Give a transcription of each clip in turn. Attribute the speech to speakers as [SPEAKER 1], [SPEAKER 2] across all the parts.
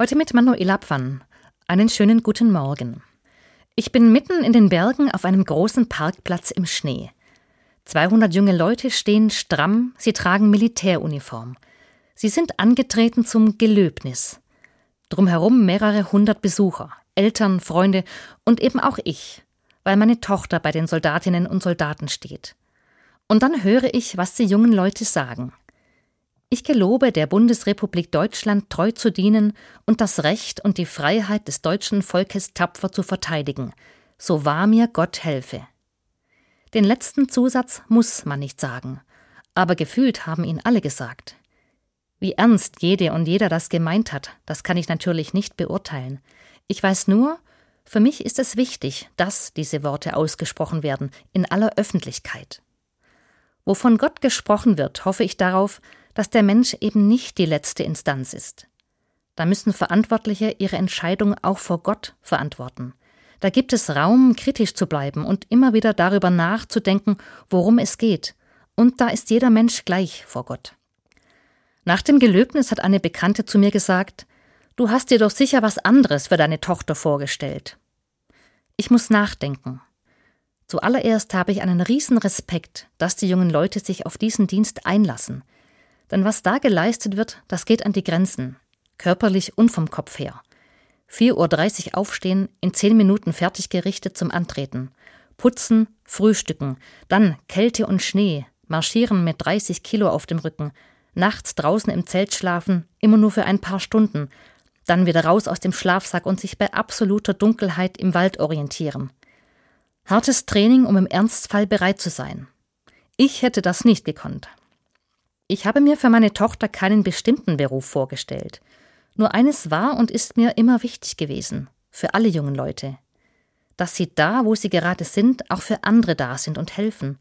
[SPEAKER 1] Heute mit Manuela Pfann. Einen schönen guten Morgen. Ich bin mitten in den Bergen auf einem großen Parkplatz im Schnee. 200 junge Leute stehen stramm, sie tragen Militäruniform. Sie sind angetreten zum Gelöbnis. Drumherum mehrere hundert Besucher, Eltern, Freunde und eben auch ich, weil meine Tochter bei den Soldatinnen und Soldaten steht. Und dann höre ich, was die jungen Leute sagen. Ich gelobe der Bundesrepublik Deutschland treu zu dienen und das Recht und die Freiheit des deutschen Volkes tapfer zu verteidigen, so wahr mir Gott helfe. Den letzten Zusatz muss man nicht sagen, aber gefühlt haben ihn alle gesagt. Wie ernst jede und jeder das gemeint hat, das kann ich natürlich nicht beurteilen. Ich weiß nur, für mich ist es wichtig, dass diese Worte ausgesprochen werden, in aller Öffentlichkeit. Wovon Gott gesprochen wird, hoffe ich darauf, dass der Mensch eben nicht die letzte Instanz ist. Da müssen Verantwortliche ihre Entscheidung auch vor Gott verantworten. Da gibt es Raum, kritisch zu bleiben und immer wieder darüber nachzudenken, worum es geht. Und da ist jeder Mensch gleich vor Gott. Nach dem Gelöbnis hat eine Bekannte zu mir gesagt, Du hast dir doch sicher was anderes für deine Tochter vorgestellt. Ich muss nachdenken. Zuallererst habe ich einen riesen Respekt, dass die jungen Leute sich auf diesen Dienst einlassen – denn was da geleistet wird, das geht an die Grenzen, körperlich und vom Kopf her. 4.30 Uhr aufstehen, in 10 Minuten fertig gerichtet zum Antreten. Putzen, frühstücken, dann Kälte und Schnee, marschieren mit 30 Kilo auf dem Rücken, nachts draußen im Zelt schlafen, immer nur für ein paar Stunden, dann wieder raus aus dem Schlafsack und sich bei absoluter Dunkelheit im Wald orientieren. Hartes Training, um im Ernstfall bereit zu sein. Ich hätte das nicht gekonnt. Ich habe mir für meine Tochter keinen bestimmten Beruf vorgestellt. Nur eines war und ist mir immer wichtig gewesen, für alle jungen Leute. Dass sie da, wo sie gerade sind, auch für andere da sind und helfen.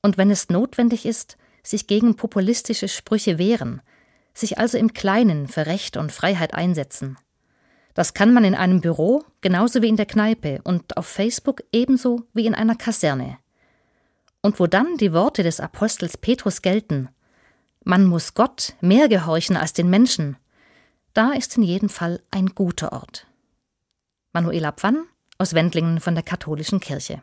[SPEAKER 1] Und wenn es notwendig ist, sich gegen populistische Sprüche wehren, sich also im Kleinen für Recht und Freiheit einsetzen. Das kann man in einem Büro genauso wie in der Kneipe und auf Facebook ebenso wie in einer Kaserne. Und wo dann die Worte des Apostels Petrus gelten, man muss Gott mehr gehorchen als den Menschen. Da ist in jedem Fall ein guter Ort. Manuela Pfann aus Wendlingen von der Katholischen Kirche.